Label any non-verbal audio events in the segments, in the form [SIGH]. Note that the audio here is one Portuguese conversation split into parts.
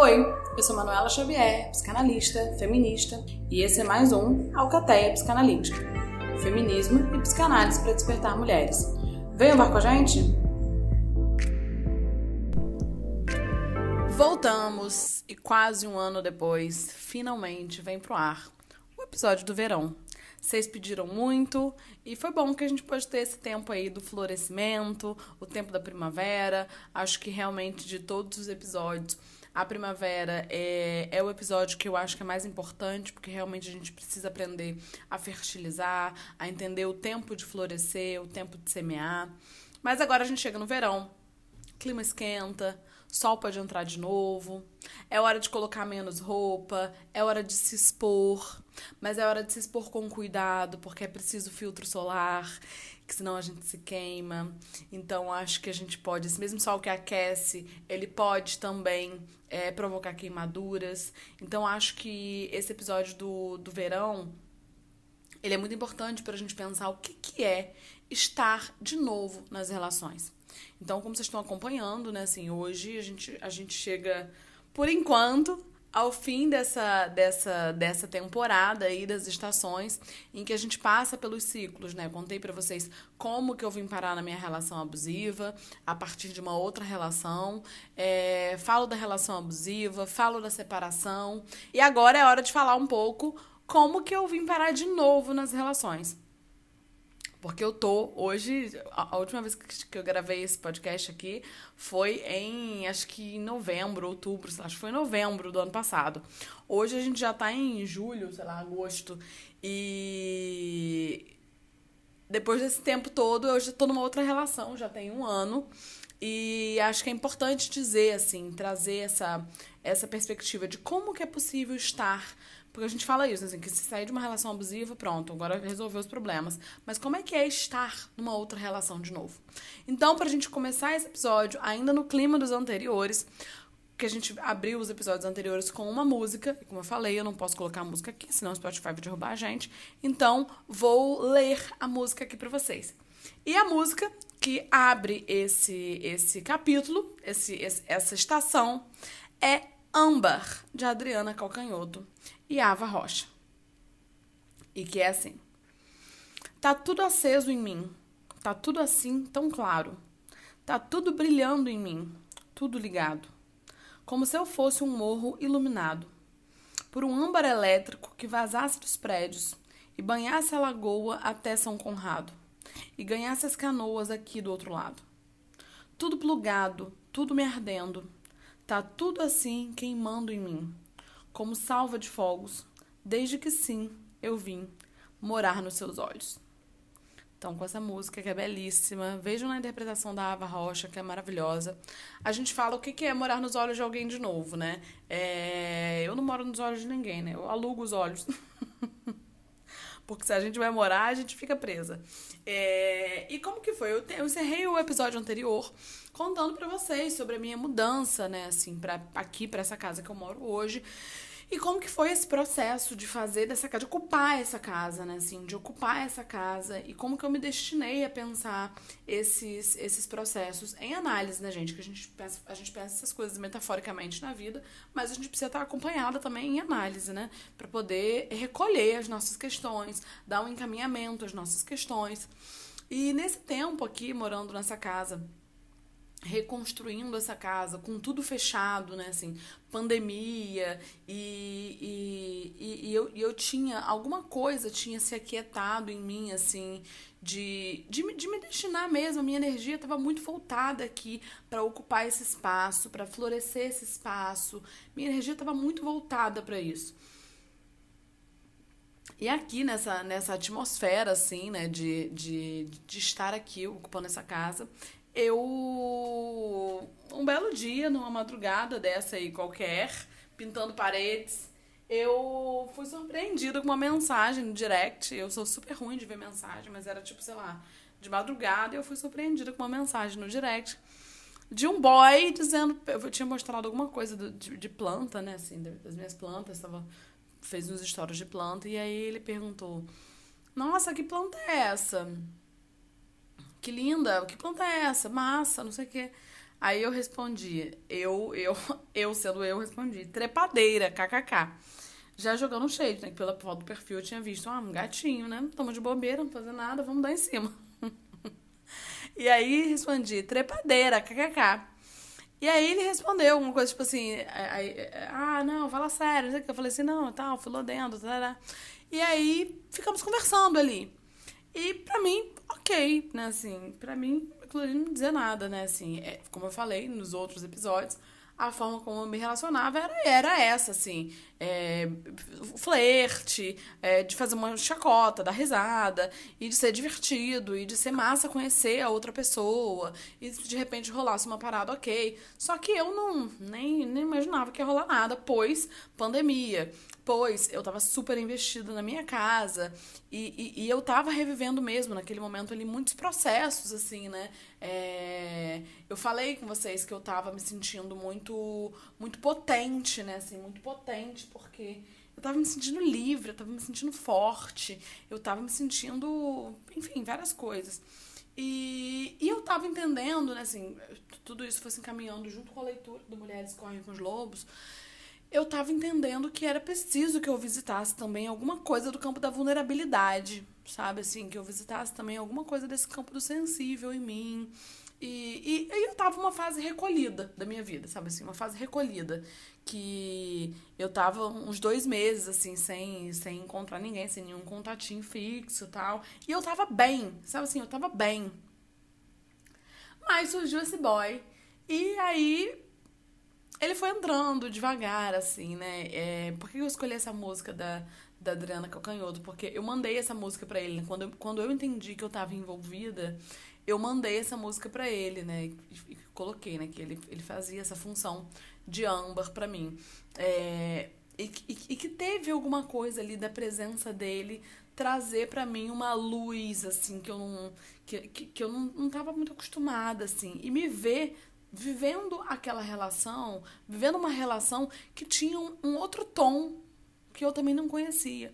Oi, eu sou Manuela Xavier, psicanalista, feminista, e esse é mais um Alcateia Psicanalítica. Feminismo e psicanálise para despertar mulheres. Venham lá com a gente? Voltamos e quase um ano depois, finalmente vem pro ar o episódio do verão. Vocês pediram muito e foi bom que a gente pôde ter esse tempo aí do florescimento, o tempo da primavera. Acho que realmente de todos os episódios, a primavera é, é o episódio que eu acho que é mais importante, porque realmente a gente precisa aprender a fertilizar, a entender o tempo de florescer, o tempo de semear. Mas agora a gente chega no verão, clima esquenta, sol pode entrar de novo, é hora de colocar menos roupa, é hora de se expor, mas é hora de se expor com cuidado, porque é preciso filtro solar, que senão a gente se queima. Então acho que a gente pode, esse mesmo sol que aquece, ele pode também é, provocar queimaduras. Então acho que esse episódio do, do verão ele é muito importante para a gente pensar o que, que é estar de novo nas relações. Então, como vocês estão acompanhando, né, assim, hoje a gente, a gente chega, por enquanto, ao fim dessa, dessa, dessa temporada aí das estações em que a gente passa pelos ciclos, né? Contei para vocês como que eu vim parar na minha relação abusiva a partir de uma outra relação. É, falo da relação abusiva, falo da separação e agora é hora de falar um pouco como que eu vim parar de novo nas relações. Porque eu tô hoje, a, última vez que eu gravei esse podcast aqui foi em, acho que em novembro, outubro, acho que foi em novembro do ano passado. Hoje a gente já tá em julho, sei lá, agosto. E depois desse tempo todo, eu já tô numa outra relação, já tem um ano. E acho que é importante dizer, assim, trazer essa, essa perspectiva de como que é possível estar porque a gente fala isso, assim, que se sair de uma relação abusiva, pronto, agora resolveu os problemas. Mas como é que é estar numa outra relação de novo? Então, pra gente começar esse episódio, ainda no clima dos anteriores, que a gente abriu os episódios anteriores com uma música, e como eu falei, eu não posso colocar a música aqui, senão o Spotify vai derrubar a gente. Então, vou ler a música aqui para vocês. E a música que abre esse esse capítulo, esse, esse essa estação, é Âmbar, de Adriana Calcanhoto e Ava Rocha. E que é assim: Tá tudo aceso em mim, tá tudo assim tão claro, tá tudo brilhando em mim, tudo ligado, como se eu fosse um morro iluminado por um âmbar elétrico que vazasse dos prédios e banhasse a lagoa até São Conrado e ganhasse as canoas aqui do outro lado. Tudo plugado, tudo me ardendo, tá tudo assim queimando em mim como salva de fogos, desde que sim, eu vim morar nos seus olhos. Então, com essa música que é belíssima, vejam na interpretação da Ava Rocha, que é maravilhosa. A gente fala o que é morar nos olhos de alguém de novo, né? É... Eu não moro nos olhos de ninguém, né? Eu alugo os olhos. [LAUGHS] Porque se a gente vai morar, a gente fica presa. É... E como que foi? Eu, te... eu encerrei o episódio anterior contando para vocês sobre a minha mudança, né? Assim, pra... aqui, para essa casa que eu moro hoje. E como que foi esse processo de fazer dessa casa, de ocupar essa casa, né, assim, de ocupar essa casa? E como que eu me destinei a pensar esses, esses processos? Em análise, né, gente, que a gente pensa, a gente pensa essas coisas metaforicamente na vida, mas a gente precisa estar acompanhada também em análise, né, para poder recolher as nossas questões, dar um encaminhamento às nossas questões. E nesse tempo aqui, morando nessa casa, reconstruindo essa casa com tudo fechado, né, assim, pandemia e, e, e, eu, e eu tinha alguma coisa tinha se aquietado em mim, assim, de, de, de me destinar mesmo, a minha energia estava muito voltada aqui para ocupar esse espaço, para florescer esse espaço, minha energia estava muito voltada para isso. E aqui nessa, nessa atmosfera, assim, né, de, de, de estar aqui ocupando essa casa, eu um belo dia, numa madrugada dessa aí qualquer, pintando paredes, eu fui surpreendida com uma mensagem no direct. Eu sou super ruim de ver mensagem, mas era tipo, sei lá, de madrugada, e eu fui surpreendida com uma mensagem no direct de um boy dizendo. Eu tinha mostrado alguma coisa do, de, de, planta, né? Assim, das minhas plantas, tava, fez uns stories de planta, e aí ele perguntou: Nossa, que planta é essa? Que linda, que planta é essa? Massa, não sei o quê. Aí eu respondi, eu, eu, [LAUGHS] eu sendo eu, respondi, trepadeira, kkk. Já jogando shade, né? Que pela foto do perfil eu tinha visto, ah, um gatinho, né? Tamo de bobeira, não fazer nada, vamos dar em cima. [LAUGHS] e aí respondi, trepadeira, kkk. E aí ele respondeu uma coisa tipo assim, aí, ah, não, fala sério, não sei o que. Eu falei assim, não, tal, fui lá dentro, tá, E aí ficamos conversando ali. E pra mim, ok, né, assim, pra mim, aquilo ali não dizia nada, né, assim, é, como eu falei nos outros episódios, a forma como eu me relacionava era, era essa, assim. É, flerte, é, de fazer uma chacota, dar risada, e de ser divertido, e de ser massa conhecer a outra pessoa, e de repente rolasse uma parada, ok. Só que eu não nem, nem imaginava que ia rolar nada, pois pandemia depois eu tava super investida na minha casa e, e, e, eu tava revivendo mesmo naquele momento ali muitos processos, assim, né? É, eu falei com vocês que eu tava me sentindo muito, muito potente, né? Assim, muito potente, porque eu tava me sentindo livre, eu tava me sentindo forte, eu tava me sentindo, enfim, várias coisas. E, e eu tava entendendo, né, assim, tudo isso foi se encaminhando junto com a leitura do Mulheres Correm com os Lobos eu estava entendendo que era preciso que eu visitasse também alguma coisa do campo da vulnerabilidade, sabe? Assim, que eu visitasse também alguma coisa desse campo do sensível em mim. E, e, e eu tava uma fase recolhida da minha vida, sabe assim? Uma fase recolhida. Que eu tava uns dois meses, assim, sem, sem encontrar ninguém, sem nenhum contatinho fixo e tal. E eu tava bem, sabe assim? Eu tava bem. Mas surgiu esse boy. E aí ele foi entrando devagar, assim, né? É, por que eu escolhi essa música da, da Adriana Calcanhoto? Porque eu mandei essa música para ele. Né? Quando eu, quando eu entendi que eu tava envolvida, eu mandei essa música para ele, né? E, e, coloquei, né? Que ele, ele fazia essa função de âmbar para mim. É, e, e, e, que teve alguma coisa ali da presença dele trazer para mim uma luz, assim, que eu não, que, que, que eu não, não tava muito acostumada, assim. E me ver vivendo aquela relação, vivendo uma relação que tinha um, um outro tom que eu também não conhecia.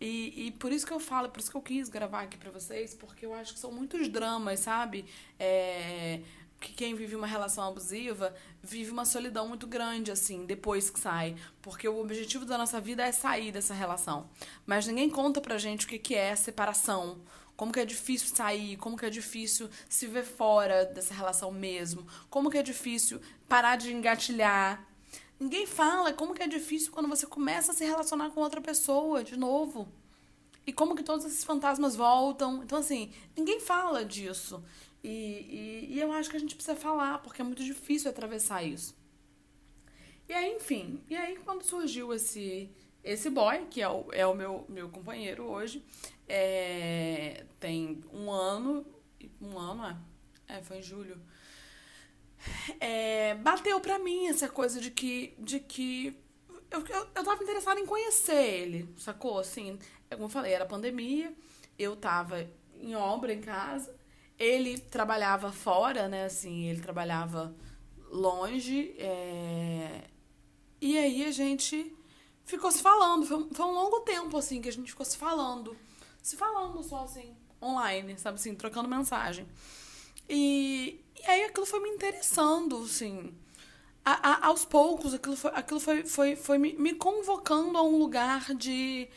E, e, por isso que eu falo, por isso que eu quis gravar aqui pra vocês, porque eu acho que são muitos dramas, sabe? É, que quem vive uma relação abusiva vive uma solidão muito grande, assim, depois que sai. Porque o objetivo da nossa vida é sair dessa relação. Mas ninguém conta pra gente o que, que é separação, como que é difícil sair, como que é difícil se ver fora dessa relação mesmo, como que é difícil parar de engatilhar. Ninguém fala como que é difícil quando você começa a se relacionar com outra pessoa de novo. E como que todos esses fantasmas voltam. Então, assim, ninguém fala disso. E, e, e eu acho que a gente precisa falar, porque é muito difícil atravessar isso. E aí, enfim, e aí quando surgiu esse esse boy, que é o, é o meu, meu companheiro hoje, é, tem um ano. Um ano, é? É, foi em julho. É, bateu pra mim essa coisa de que. De que eu, eu, eu tava interessada em conhecer ele, sacou? Assim, como eu falei, era pandemia, eu tava em obra em casa, ele trabalhava fora, né? Assim, ele trabalhava longe. É... E aí a gente ficou se falando. Foi, foi um longo tempo, assim, que a gente ficou se falando se falando só assim, online, sabe assim, trocando mensagem. E, e aí aquilo foi me interessando, assim. A, a, aos poucos, aquilo foi, aquilo foi, foi, foi me, me convocando a um lugar de,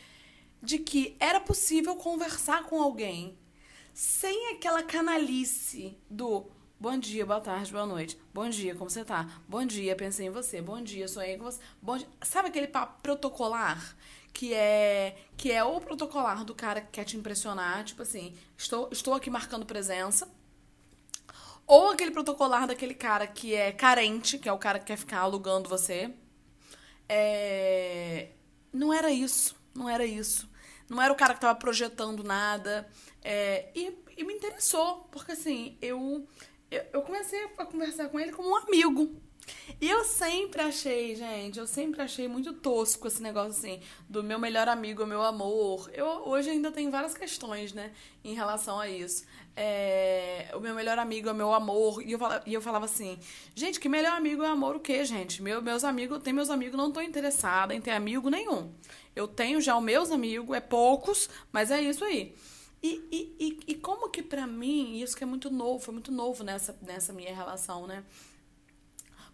de que era possível conversar com alguém sem aquela canalice do bom dia, boa tarde, boa noite. Bom dia, como você tá? Bom dia, pensei em você. Bom dia, sonhei com você. Bom dia. Sabe aquele papo protocolar que é que é o protocolar do cara que quer te impressionar, tipo assim, estou, estou aqui marcando presença. Ou aquele protocolar daquele cara que é carente, que é o cara que quer ficar alugando você. É... Não era isso, não era isso. Não era o cara que tava projetando nada. É... E, e me interessou, porque assim, eu, eu, eu comecei a conversar com ele como um amigo, e eu sempre achei, gente, eu sempre achei muito tosco esse negócio assim, do meu melhor amigo, meu amor. Eu hoje ainda tenho várias questões, né, em relação a isso. É, o meu melhor amigo é meu amor. E eu, falava, e eu falava assim, gente, que melhor amigo é amor o quê, gente? Meu, meus amigos, tem meus amigos, não tô interessada em ter amigo nenhum. Eu tenho já os meus amigos, é poucos, mas é isso aí. E, e, e, e como que para mim, isso que é muito novo, foi muito novo nessa, nessa minha relação, né?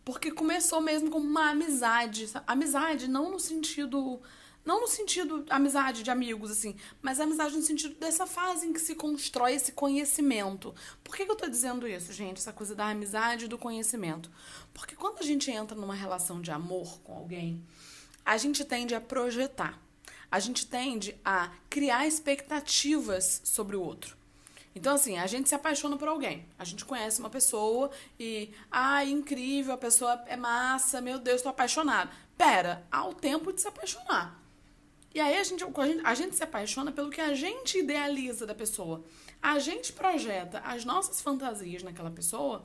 Porque começou mesmo como uma amizade. Amizade não no sentido. Não no sentido amizade de amigos, assim, mas amizade no sentido dessa fase em que se constrói esse conhecimento. Por que, que eu tô dizendo isso, gente? Essa coisa da amizade e do conhecimento. Porque quando a gente entra numa relação de amor com alguém, a gente tende a projetar. A gente tende a criar expectativas sobre o outro. Então, assim, a gente se apaixona por alguém. A gente conhece uma pessoa e, ah, incrível, a pessoa é massa, meu Deus, tô apaixonada. Pera, há o tempo de se apaixonar. E aí a gente, a gente, a gente se apaixona pelo que a gente idealiza da pessoa. A gente projeta as nossas fantasias naquela pessoa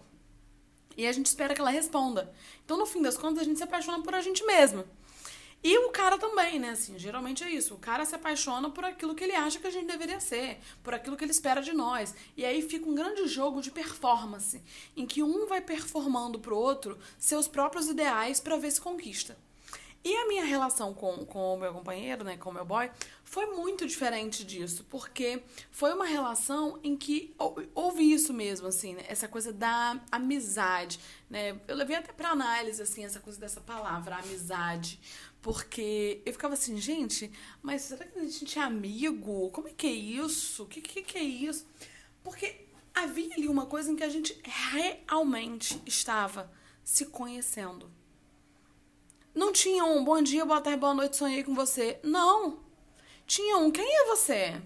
e a gente espera que ela responda. Então, no fim das contas, a gente se apaixona por a gente mesma. E o cara também, né? Assim, geralmente é isso. O cara se apaixona por aquilo que ele acha que a gente deveria ser, por aquilo que ele espera de nós. E aí fica um grande jogo de performance, em que um vai performando pro outro seus próprios ideais para ver se conquista. E a minha relação com, com o meu companheiro, né, com o meu boy, foi muito diferente disso, porque foi uma relação em que houve isso mesmo, assim, né, essa coisa da amizade, né? Eu levei até para análise, assim, essa coisa dessa palavra, amizade, porque eu ficava assim, gente, mas será que a gente é amigo? Como é que é isso? O que, que, que é isso? Porque havia ali uma coisa em que a gente realmente estava se conhecendo. Não tinha um bom dia, boa tarde, boa noite, sonhei com você. Não. Tinha um, quem é você?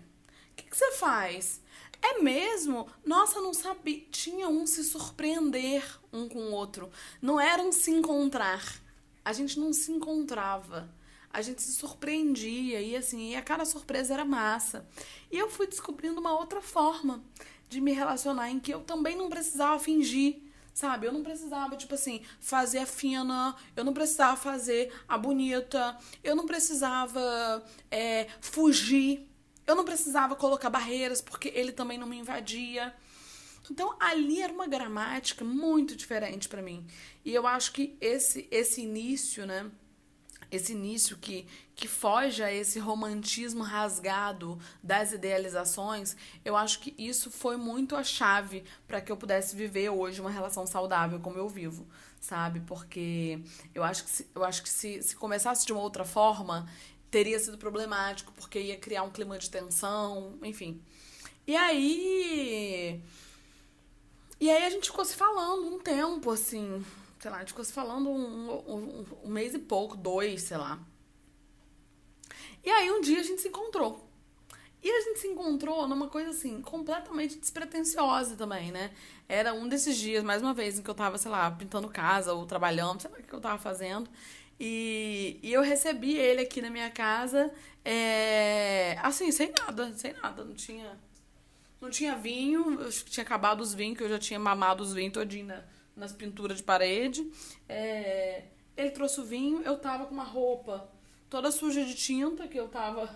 O que, que você faz? É mesmo? Nossa, não sabia. Tinha um se surpreender um com o outro. Não era um se encontrar a gente não se encontrava. A gente se surpreendia e assim, e a cada surpresa era massa. E eu fui descobrindo uma outra forma de me relacionar em que eu também não precisava fingir, sabe? Eu não precisava, tipo assim, fazer a fina, eu não precisava fazer a bonita, eu não precisava é, fugir, eu não precisava colocar barreiras porque ele também não me invadia. Então ali era uma gramática muito diferente para mim. E eu acho que esse esse início, né? Esse início que, que foge a esse romantismo rasgado das idealizações, eu acho que isso foi muito a chave para que eu pudesse viver hoje uma relação saudável como eu vivo, sabe? Porque eu acho que, se, eu acho que se, se começasse de uma outra forma, teria sido problemático, porque ia criar um clima de tensão, enfim. E aí e aí a gente ficou se falando um tempo, assim, sei lá, a gente ficou se falando um, um, um mês e pouco, dois, sei lá. E aí um dia a gente se encontrou. E a gente se encontrou numa coisa assim, completamente despretensiosa também, né? Era um desses dias, mais uma vez, em que eu tava, sei lá, pintando casa ou trabalhando, sei lá o que eu tava fazendo. E, e eu recebi ele aqui na minha casa, é, assim, sem nada, sem nada, não tinha não tinha vinho, eu tinha acabado os vinhos, que eu já tinha mamado os vinhos todinho na, nas pinturas de parede. É, ele trouxe o vinho, eu tava com uma roupa toda suja de tinta, que eu tava.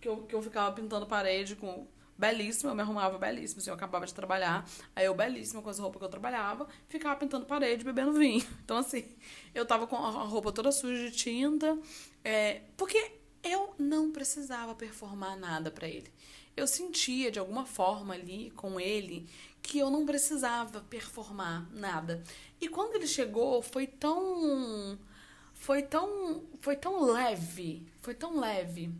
que eu, que eu ficava pintando parede com. Belíssima, eu me arrumava belíssima, assim, eu acabava de trabalhar, aí eu belíssima com as roupas que eu trabalhava, ficava pintando parede, bebendo vinho. [LAUGHS] Então, assim, eu tava com a roupa toda suja de tinta, é, porque eu não precisava performar nada para ele eu sentia de alguma forma ali com ele que eu não precisava performar nada. E quando ele chegou, foi tão foi tão foi tão leve, foi tão leve.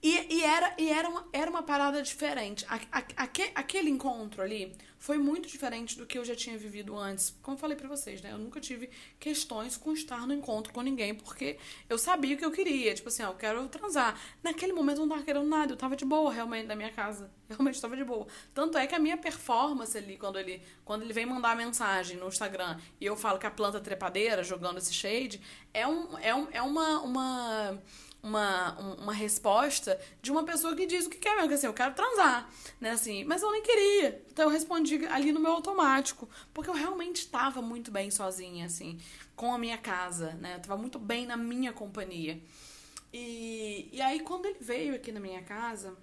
E, e, era, e era, uma, era uma parada diferente. A, a, aquele encontro ali foi muito diferente do que eu já tinha vivido antes. Como eu falei pra vocês, né? Eu nunca tive questões com estar no encontro com ninguém, porque eu sabia o que eu queria. Tipo assim, ó, eu quero transar. Naquele momento eu não tava querendo nada, eu tava de boa realmente na minha casa. [LAUGHS] Realmente tava de boa. Tanto é que a minha performance ali, quando ele, quando ele vem mandar mensagem no Instagram e eu falo que a planta trepadeira, jogando esse shade, é, um, é, um, é uma. uma uma, uma resposta de uma pessoa que diz o que quer mesmo, que assim, eu quero transar, né, assim, mas eu nem queria. Então eu respondi ali no meu automático, porque eu realmente estava muito bem sozinha, assim, com a minha casa, né, eu tava muito bem na minha companhia. E, e aí quando ele veio aqui na minha casa,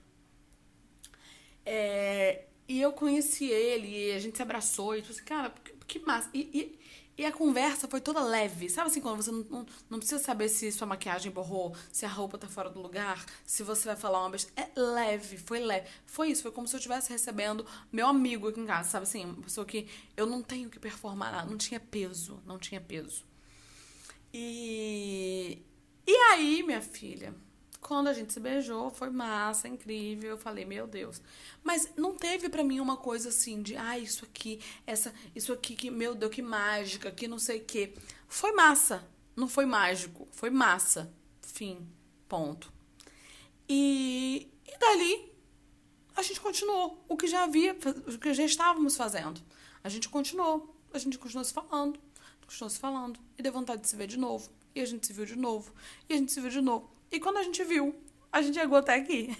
é, e eu conheci ele, e a gente se abraçou, e tipo assim, cara, que, que massa. E, e, e, a conversa foi toda leve. Sabe assim, quando você não, não, não, precisa saber se sua maquiagem borrou, se a roupa tá fora do lugar, se você vai falar uma besteira. É leve, foi leve. Foi isso, foi como se eu estivesse recebendo meu amigo aqui em casa, sabe assim? Uma pessoa que eu não tenho que performar. Não tinha peso, não tinha peso. E. E aí, minha filha? Quando a gente se beijou, foi massa, incrível. Eu falei, meu Deus. Mas não teve para mim uma coisa assim de, ah, isso aqui, essa, isso aqui que, meu Deus, que mágica, que não sei o quê. Foi massa. Não foi mágico, foi massa. Fim. Ponto. E, e dali a gente continuou o que já havia, o que já estávamos fazendo. A gente continuou, a gente continuou se falando, continuou se falando e deu vontade de se ver de novo. E a gente se viu de novo, e a gente se viu de novo. E quando a gente viu, a gente chegou até aqui.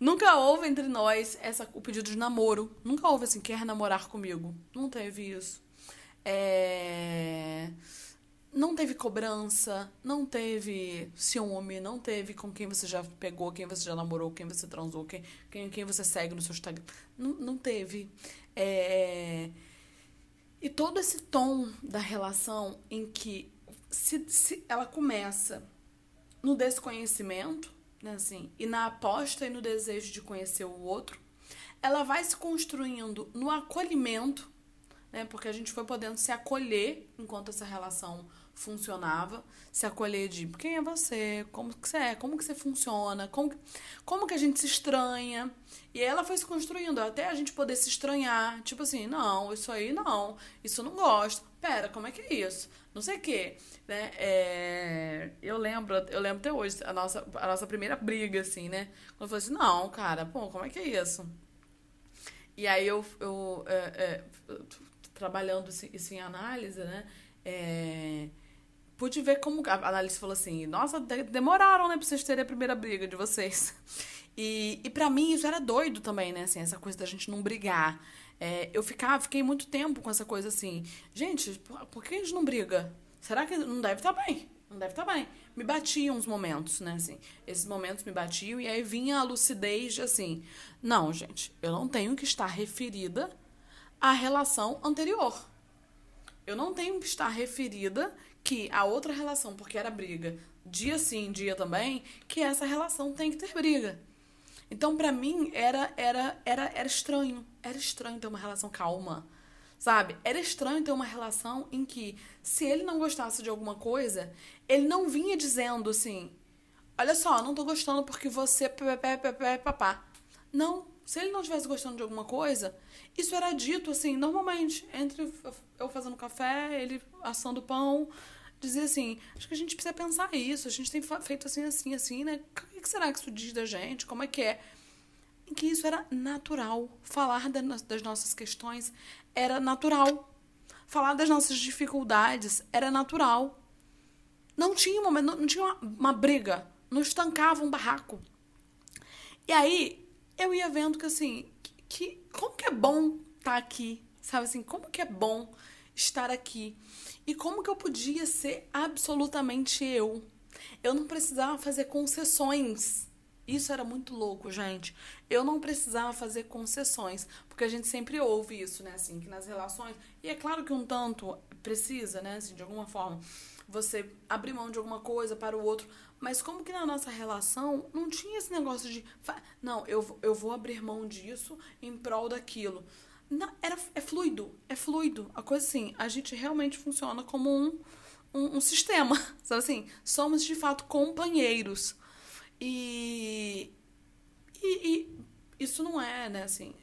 Nunca houve entre nós essa, o pedido de namoro. Nunca houve assim, quer namorar comigo. Não teve isso. É... Não teve cobrança, não teve ciúme, não teve com quem você já pegou, quem você já namorou, quem você transou, quem, quem, quem você segue no seu Instagram. Não, não teve. É... E todo esse tom da relação em que se, se ela começa no desconhecimento, né, assim, e na aposta e no desejo de conhecer o outro, ela vai se construindo no acolhimento, né, porque a gente foi podendo se acolher enquanto essa relação funcionava, se acolher de quem é você, como que você é, como que você funciona, como como que a gente se estranha. E ela foi se construindo até a gente poder se estranhar, tipo assim, não, isso aí não, isso eu não gosto. Pera, como é que é isso? Não sei o quê, né? É, eu lembro, eu lembro até hoje a nossa, a nossa primeira briga, assim, né? Quando eu falei assim, não, cara, pô, como é que é isso? E aí eu, eu é, é, trabalhando isso em análise, né? É, pude ver como a análise falou assim, nossa, demoraram, né, pra vocês terem a primeira briga de vocês. [LAUGHS] E, e para mim isso era doido também, né, assim, essa coisa da gente não brigar. É, eu ficava, fiquei muito tempo com essa coisa assim, gente, por que a gente não briga? Será que não deve estar tá bem? Não deve estar tá bem. Me batiam uns momentos, né, assim, esses momentos me batiam e aí vinha a lucidez de assim, não, gente, eu não tenho que estar referida à relação anterior. Eu não tenho que estar referida que a outra relação, porque era briga, dia sim, dia também, que essa relação tem que ter briga. Então, para mim, era, era, era, era estranho. Era estranho ter uma relação calma. Sabe? Era estranho ter uma relação em que, se ele não gostasse de alguma coisa, ele não vinha dizendo assim: Olha só, não tô gostando porque você. Papá. Não. Se ele não estivesse gostando de alguma coisa, isso era dito assim, normalmente, entre eu fazendo café, ele assando pão, dizer assim, acho que a gente precisa pensar isso, a gente tem feito assim, assim, assim, né? O que será que isso diz da gente? Como é que é? Em que isso era natural. Falar das nossas questões era natural. Falar das nossas dificuldades era natural. Não tinha uma, não tinha uma, uma briga. Não estancava um barraco. E aí, eu ia vendo que assim, que, que como que é bom estar tá aqui, sabe assim, como que é bom estar aqui. E como que eu podia ser absolutamente eu? Eu não precisava fazer concessões. Isso era muito louco, gente. Eu não precisava fazer concessões, porque a gente sempre ouve isso, né, assim, que nas relações, e é claro que um tanto precisa, né, assim, de alguma forma, você abrir mão de alguma coisa para o outro, mas como que na nossa relação não tinha esse negócio de, não, eu, eu vou abrir mão disso em prol daquilo. Não, era, é fluido, é fluido. A coisa assim, a gente realmente funciona como um, um, um sistema, [LAUGHS] sabe assim? Somos de fato companheiros. E, e, e, isso não é, né, assim,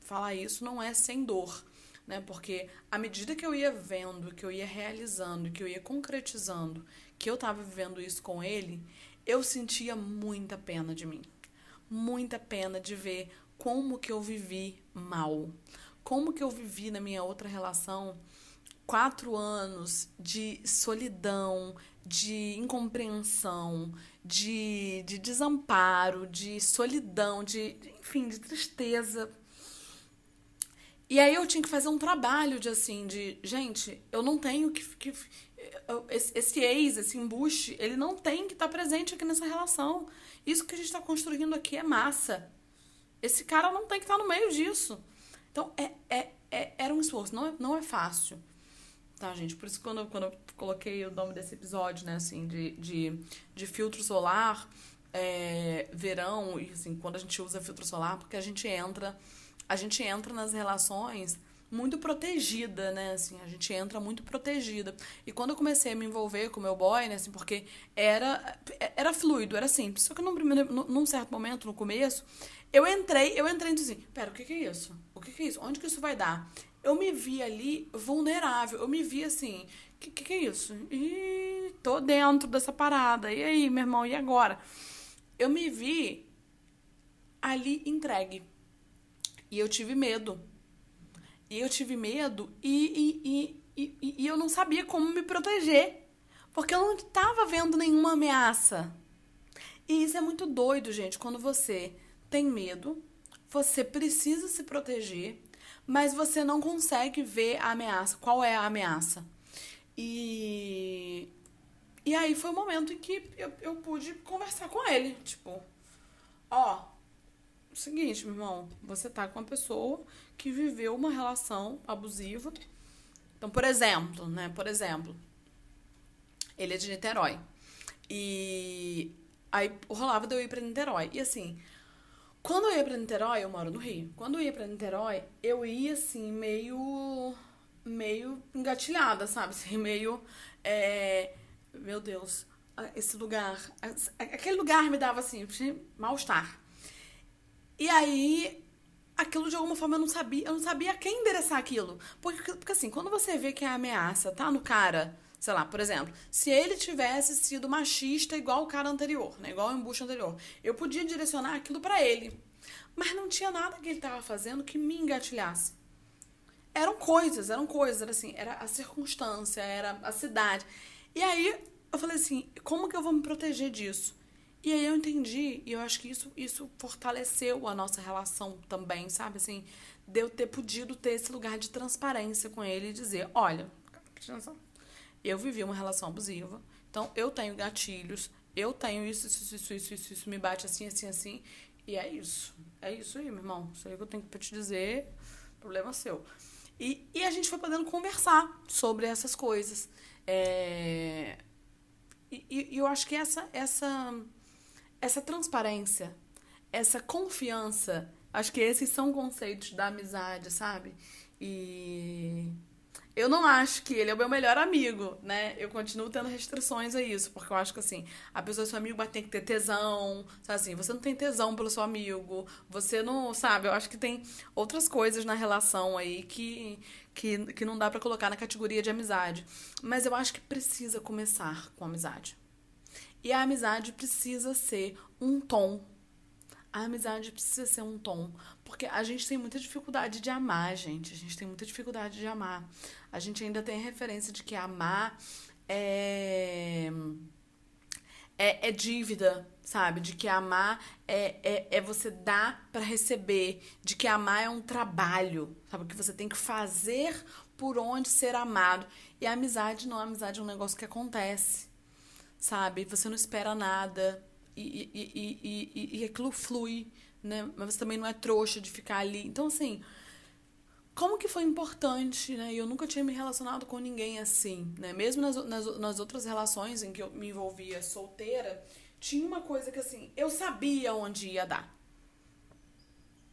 falar isso não é sem dor, né? Porque à medida que eu ia vendo, que eu ia realizando, que eu ia concretizando, que eu tava vivendo isso com ele, eu sentia muita pena de mim. Muita pena de ver como que eu vivi mal como que eu vivi na minha outra relação quatro anos de solidão, de incompreensão, de, de desamparo, de solidão, de, enfim, de tristeza. E aí eu tinha que fazer um trabalho de assim, de gente, eu não tenho que. que esse, esse ex, esse embuste, ele não tem que estar tá presente aqui nessa relação. Isso que a gente está construindo aqui é massa. Esse cara não tem que estar tá no meio disso. Então, é, é, é, era um esforço, não é, não é fácil. Tá, gente? Por isso quando, quando eu coloquei o nome desse episódio, né, assim, de, de, de filtro solar, é, verão, e assim, quando a gente usa filtro solar, porque a gente entra, a gente entra nas relações muito protegida, né? Assim, a gente entra muito protegida. E quando eu comecei a me envolver com meu boy, né? Assim, porque era, era fluido, era simples. Só que num, primeiro, num certo momento, no começo, eu entrei, eu entrei assim, pera, o que, que é isso? O que, que é isso? Onde que isso vai dar? Eu me vi ali vulnerável. Eu me vi assim, o que, que, que é isso? E tô dentro dessa parada. E aí, meu irmão, e agora? Eu me vi ali entregue. E eu tive medo e eu tive medo e, e, e, e, e eu não sabia como me proteger. Porque eu não estava vendo nenhuma ameaça. E isso é muito doido, gente. Quando você tem medo, você precisa se proteger, mas você não consegue ver a ameaça. Qual é a ameaça? E, e aí foi o momento em que eu, eu pude conversar com ele. Tipo, ó, seguinte, meu irmão, você tá com uma pessoa que viveu uma relação abusiva. Então, por exemplo, né? Por exemplo, ele é de Niterói. E aí rolava de eu ir pra Niterói. E assim, quando eu ia pra Niterói, eu moro no Rio. Quando eu ia pra Niterói, eu ia assim, meio. meio engatilhada, sabe? Assim, meio. É, meu Deus, esse lugar. Aquele lugar me dava assim, mal-estar. E aí, aquilo de alguma forma eu não sabia, eu não sabia a quem endereçar aquilo. Porque, porque assim, quando você vê que a ameaça tá no cara, sei lá, por exemplo, se ele tivesse sido machista igual o cara anterior, né, igual o embuste anterior, eu podia direcionar aquilo para ele. Mas não tinha nada que ele tava fazendo que me engatilhasse. Eram coisas, eram coisas, era assim, era a circunstância, era a cidade. E aí eu falei assim, como que eu vou me proteger disso? E aí eu entendi, e eu acho que isso, isso fortaleceu a nossa relação também, sabe? Assim, de eu ter podido ter esse lugar de transparência com ele e dizer, olha, eu vivi uma relação abusiva, então eu tenho gatilhos, eu tenho isso, isso, isso, isso, isso, isso me bate assim, assim, assim, e é isso. É isso aí, meu irmão. Isso aí que eu tenho pra te dizer, problema seu. E, e a gente foi podendo conversar sobre essas coisas. É... E, e eu acho que essa, essa essa transparência, essa confiança, acho que esses são conceitos da amizade, sabe? E eu não acho que ele é o meu melhor amigo, né? Eu continuo tendo restrições a isso, porque eu acho que assim, a pessoa é seu amigo, mas tem que ter tesão, sabe assim? Você não tem tesão pelo seu amigo, você não, sabe? Eu acho que tem outras coisas na relação aí que que, que não dá para colocar na categoria de amizade. Mas eu acho que precisa começar com amizade. E a amizade precisa ser um tom. A amizade precisa ser um tom. Porque a gente tem muita dificuldade de amar, gente. A gente tem muita dificuldade de amar. A gente ainda tem referência de que amar é. É, é dívida, sabe? De que amar é, é, é você dar para receber. De que amar é um trabalho, sabe? Que você tem que fazer por onde ser amado. E a amizade não, a amizade é um negócio que acontece sabe? Você não espera nada e, e, e, e, e aquilo flui, né? Mas você também não é trouxa de ficar ali. Então, assim, como que foi importante, né? Eu nunca tinha me relacionado com ninguém assim, né? Mesmo nas, nas, nas outras relações em que eu me envolvia solteira, tinha uma coisa que, assim, eu sabia onde ia dar.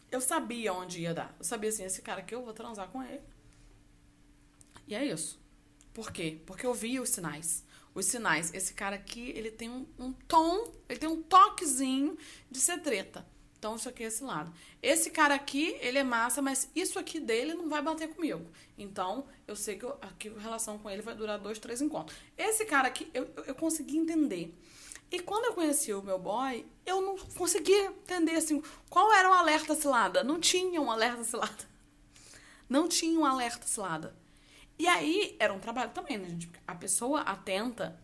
Eu sabia onde ia dar. Eu sabia, assim, esse cara aqui eu vou transar com ele. E é isso. Por quê? Porque eu via os sinais os sinais. Esse cara aqui, ele tem um, um tom, ele tem um toquezinho de ser treta. Então, isso aqui é esse lado. Esse cara aqui, ele é massa, mas isso aqui dele não vai bater comigo. Então, eu sei que eu, aqui a relação com ele vai durar dois, três encontros. Esse cara aqui, eu, eu consegui entender. E quando eu conheci o meu boy, eu não conseguia entender, assim, qual era o alerta cilada. Não tinha um alerta cilada. Não tinha um alerta cilada. E aí era um trabalho também, né, gente? A pessoa atenta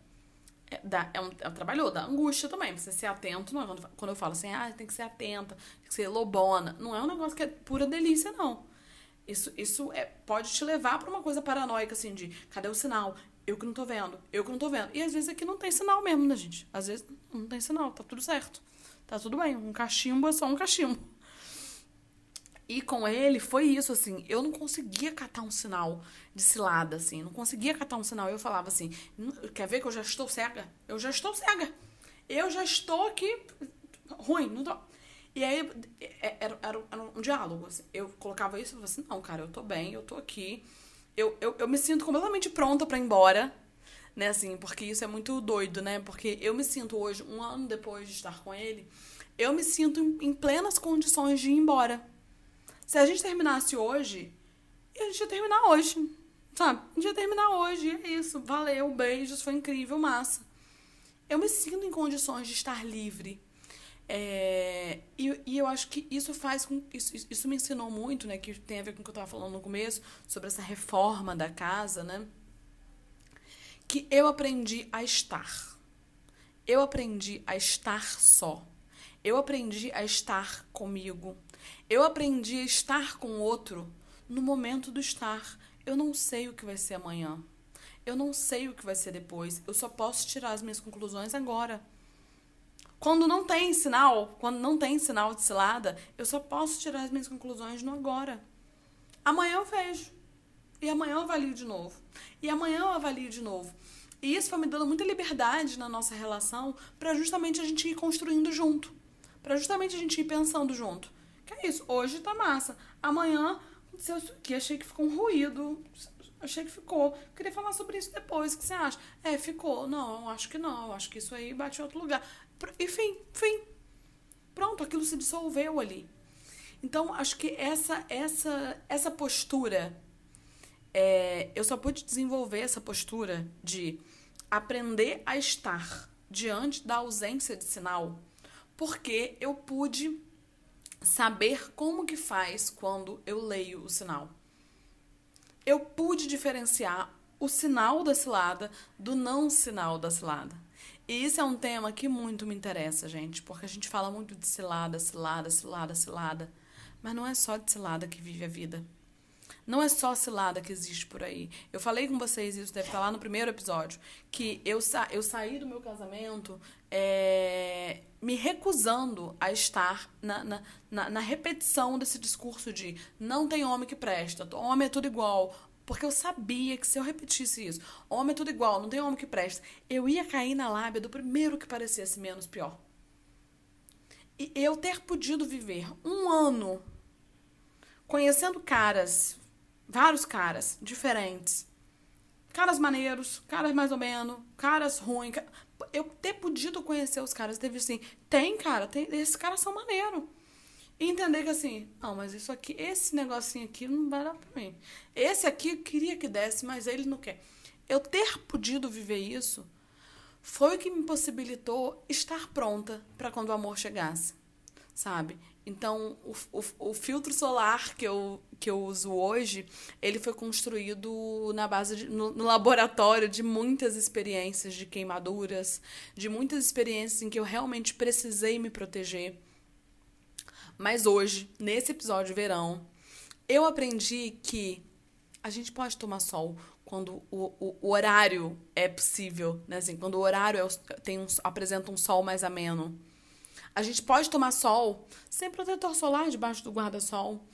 é, dá, é, um, é um trabalho da angústia também. Você ser atento, não é quando, quando eu falo assim, ah, tem que ser atenta, tem que ser lobona. Não é um negócio que é pura delícia, não. Isso, isso é, pode te levar para uma coisa paranoica, assim, de cadê o sinal? Eu que não tô vendo, eu que não tô vendo. E às vezes aqui não tem sinal mesmo, né, gente? Às vezes não tem sinal, tá tudo certo. Tá tudo bem. Um cachimbo é só um cachimbo. E com ele foi isso, assim, eu não conseguia catar um sinal de cilada, assim, não conseguia catar um sinal. Eu falava assim, quer ver que eu já estou cega? Eu já estou cega. Eu já estou aqui ruim, não tô. E aí é, era, era, era um diálogo, assim. Eu colocava isso e falava assim, não, cara, eu tô bem, eu tô aqui. Eu, eu, eu me sinto completamente pronta para ir embora, né, assim, porque isso é muito doido, né? Porque eu me sinto hoje, um ano depois de estar com ele, eu me sinto em plenas condições de ir embora se a gente terminasse hoje, a gente ia terminar hoje. Sabe? A gente ia terminar hoje. É isso. Valeu, beijos, foi incrível, massa. Eu me sinto em condições de estar livre. É, e, e, eu acho que isso faz com. Isso, isso me ensinou muito, né? Que tem a ver com o que eu estava falando no começo, sobre essa reforma da casa, né? Que eu aprendi a estar. Eu aprendi a estar só. Eu aprendi a estar comigo. Eu aprendi a estar com o outro no momento do estar. Eu não sei o que vai ser amanhã. Eu não sei o que vai ser depois. Eu só posso tirar as minhas conclusões agora. Quando não tem sinal, quando não tem sinal de cilada, eu só posso tirar as minhas conclusões no agora. Amanhã eu vejo. E amanhã eu avalio de novo. E amanhã eu avalio de novo. E isso foi me dando muita liberdade na nossa relação para justamente a gente ir construindo junto. Para justamente a gente ir pensando junto. Que é isso, hoje tá massa. Amanhã, que achei que ficou um ruído. Achei que ficou. Queria falar sobre isso depois. O que você acha? É, ficou. Não, acho que não. Acho que isso aí bate em outro lugar. Enfim, enfim. Pronto, aquilo se dissolveu ali. Então, acho que essa essa essa postura é, eu só pude desenvolver essa postura de aprender a estar diante da ausência de sinal, porque eu pude saber como que faz quando eu leio o sinal. Eu pude diferenciar o sinal da cilada do não sinal da cilada. E isso é um tema que muito me interessa, gente, porque a gente fala muito de cilada, cilada, cilada, cilada, mas não é só de cilada que vive a vida. Não é só cilada que existe por aí. Eu falei com vocês, isso deve estar lá no primeiro episódio, que eu, sa eu saí do meu casamento é, me recusando a estar na, na, na, na repetição desse discurso de não tem homem que presta, homem é tudo igual, porque eu sabia que se eu repetisse isso, homem é tudo igual, não tem homem que presta, eu ia cair na lábia do primeiro que parecesse menos pior. E eu ter podido viver um ano conhecendo caras, vários caras diferentes, caras maneiros, caras mais ou menos, caras ruins, eu ter podido conhecer os caras, teve assim, tem, cara, tem, esses caras são maneiro. E entender que assim, não, mas isso aqui, esse negocinho aqui não vai dar pra mim. Esse aqui eu queria que desse, mas ele não quer. Eu ter podido viver isso foi o que me possibilitou estar pronta para quando o amor chegasse, sabe? Então, o, o, o, filtro solar que eu, que eu uso hoje, ele foi construído na base de, no, no, laboratório de muitas experiências de queimaduras, de muitas experiências em que eu realmente precisei me proteger. Mas hoje, nesse episódio de verão, eu aprendi que a gente pode tomar sol quando o, o, o horário é possível, né? Assim, quando o horário é, tem um, apresenta um sol mais ameno a gente pode tomar sol sem protetor solar debaixo do guarda-sol.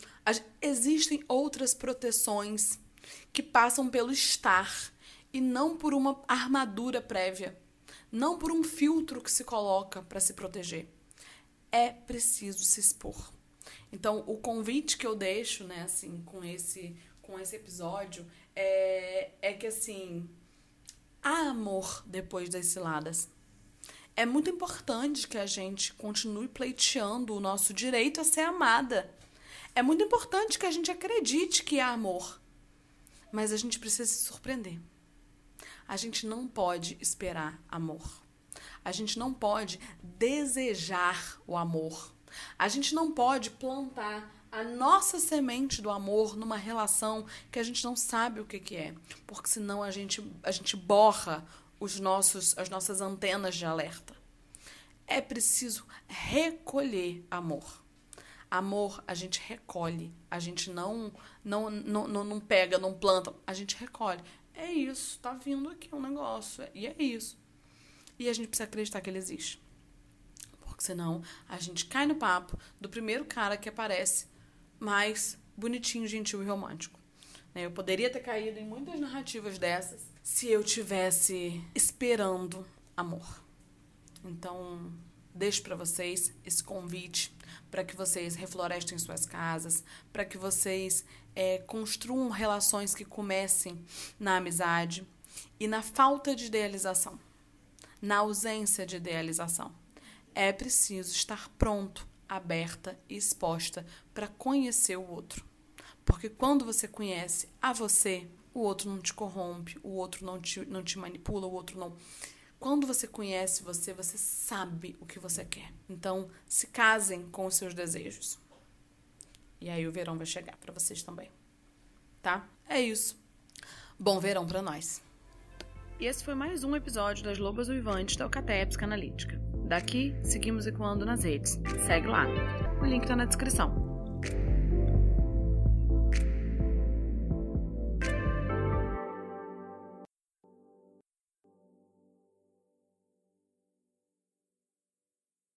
Existem outras proteções que passam pelo estar e não por uma armadura prévia, não por um filtro que se coloca para se proteger. É preciso se expor. Então, o convite que eu deixo, né, assim, com esse com esse episódio é, é que assim, há amor depois das ciladas é muito importante que a gente continue pleiteando o nosso direito a ser amada. É muito importante que a gente acredite que há amor. Mas a gente precisa se surpreender. A gente não pode esperar amor. A gente não pode desejar o amor. A gente não pode plantar a nossa semente do amor numa relação que a gente não sabe o que, que é. Porque senão a gente, a gente borra os nossos, as nossas antenas de alerta. É preciso recolher amor. Amor a gente recolhe, a gente não não, não, não, pega, não planta, a gente recolhe. É isso, tá vindo aqui um negócio, e é isso. E a gente precisa acreditar que ele existe. Porque senão a gente cai no papo do primeiro cara que aparece mais bonitinho, gentil e romântico. Eu poderia ter caído em muitas narrativas dessas se eu tivesse esperando amor. Então, deixo para vocês esse convite para que vocês reflorestem suas casas, para que vocês é, construam relações que comecem na amizade e na falta de idealização, na ausência de idealização. É preciso estar pronto, aberta e exposta para conhecer o outro. Porque quando você conhece a você, o outro não te corrompe, o outro não te, não te manipula, o outro não. Quando você conhece você, você sabe o que você quer. Então, se casem com os seus desejos. E aí o verão vai chegar para vocês também. Tá? É isso. Bom verão para nós. E esse foi mais um episódio das Lobas Uivantes da Alcateia Psicanalítica. Daqui, seguimos ecoando nas redes. Segue lá. O link tá na descrição.